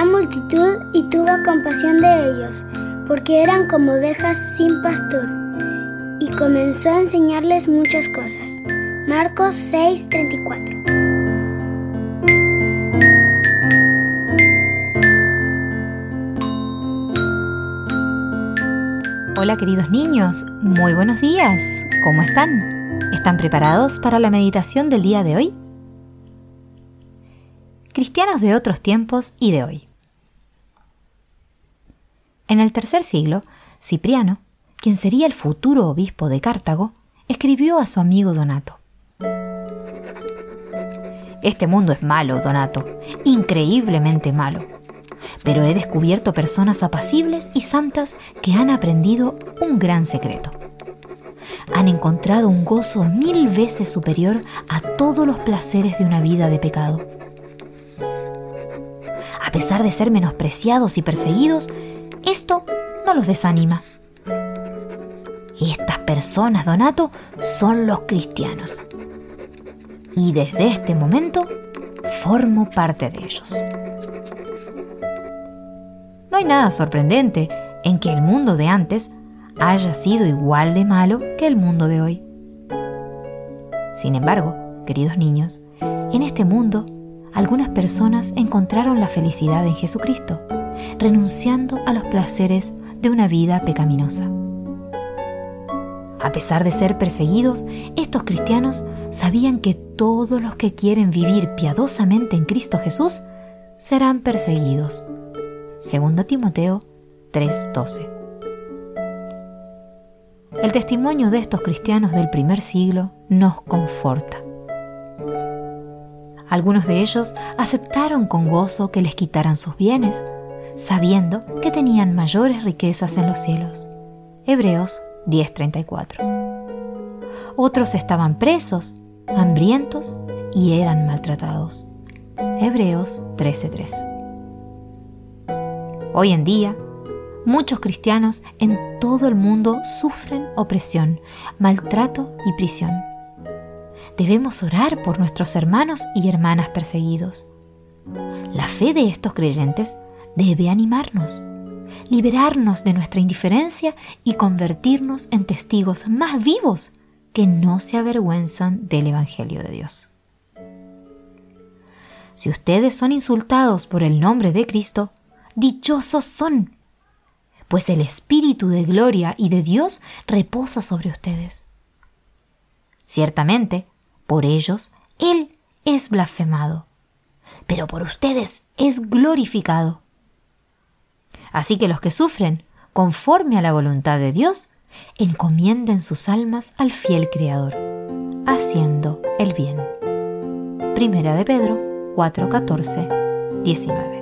gran multitud y tuvo compasión de ellos, porque eran como ovejas sin pastor, y comenzó a enseñarles muchas cosas. Marcos 6:34 Hola queridos niños, muy buenos días. ¿Cómo están? ¿Están preparados para la meditación del día de hoy? Cristianos de otros tiempos y de hoy. En el tercer siglo, Cipriano, quien sería el futuro obispo de Cartago, escribió a su amigo Donato. Este mundo es malo, Donato, increíblemente malo pero he descubierto personas apacibles y santas que han aprendido un gran secreto. Han encontrado un gozo mil veces superior a todos los placeres de una vida de pecado. A pesar de ser menospreciados y perseguidos, esto no los desanima. Estas personas, Donato, son los cristianos. Y desde este momento formo parte de ellos hay nada sorprendente en que el mundo de antes haya sido igual de malo que el mundo de hoy. Sin embargo, queridos niños, en este mundo algunas personas encontraron la felicidad en Jesucristo, renunciando a los placeres de una vida pecaminosa. A pesar de ser perseguidos, estos cristianos sabían que todos los que quieren vivir piadosamente en Cristo Jesús serán perseguidos 2 Timoteo 3:12. El testimonio de estos cristianos del primer siglo nos conforta. Algunos de ellos aceptaron con gozo que les quitaran sus bienes, sabiendo que tenían mayores riquezas en los cielos. Hebreos 10:34. Otros estaban presos, hambrientos y eran maltratados. Hebreos 13:3. Hoy en día, muchos cristianos en todo el mundo sufren opresión, maltrato y prisión. Debemos orar por nuestros hermanos y hermanas perseguidos. La fe de estos creyentes debe animarnos, liberarnos de nuestra indiferencia y convertirnos en testigos más vivos que no se avergüenzan del Evangelio de Dios. Si ustedes son insultados por el nombre de Cristo, dichosos son, pues el Espíritu de gloria y de Dios reposa sobre ustedes. Ciertamente, por ellos Él es blasfemado, pero por ustedes es glorificado. Así que los que sufren, conforme a la voluntad de Dios, encomienden sus almas al fiel Creador, haciendo el bien. Primera de Pedro 4, 19.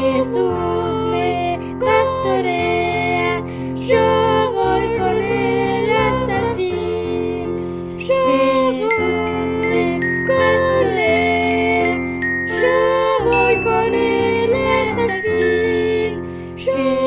Jesús me pastorea, yo voy con él hasta el fin. Yo Jesús me pastorea, yo voy con él hasta el fin.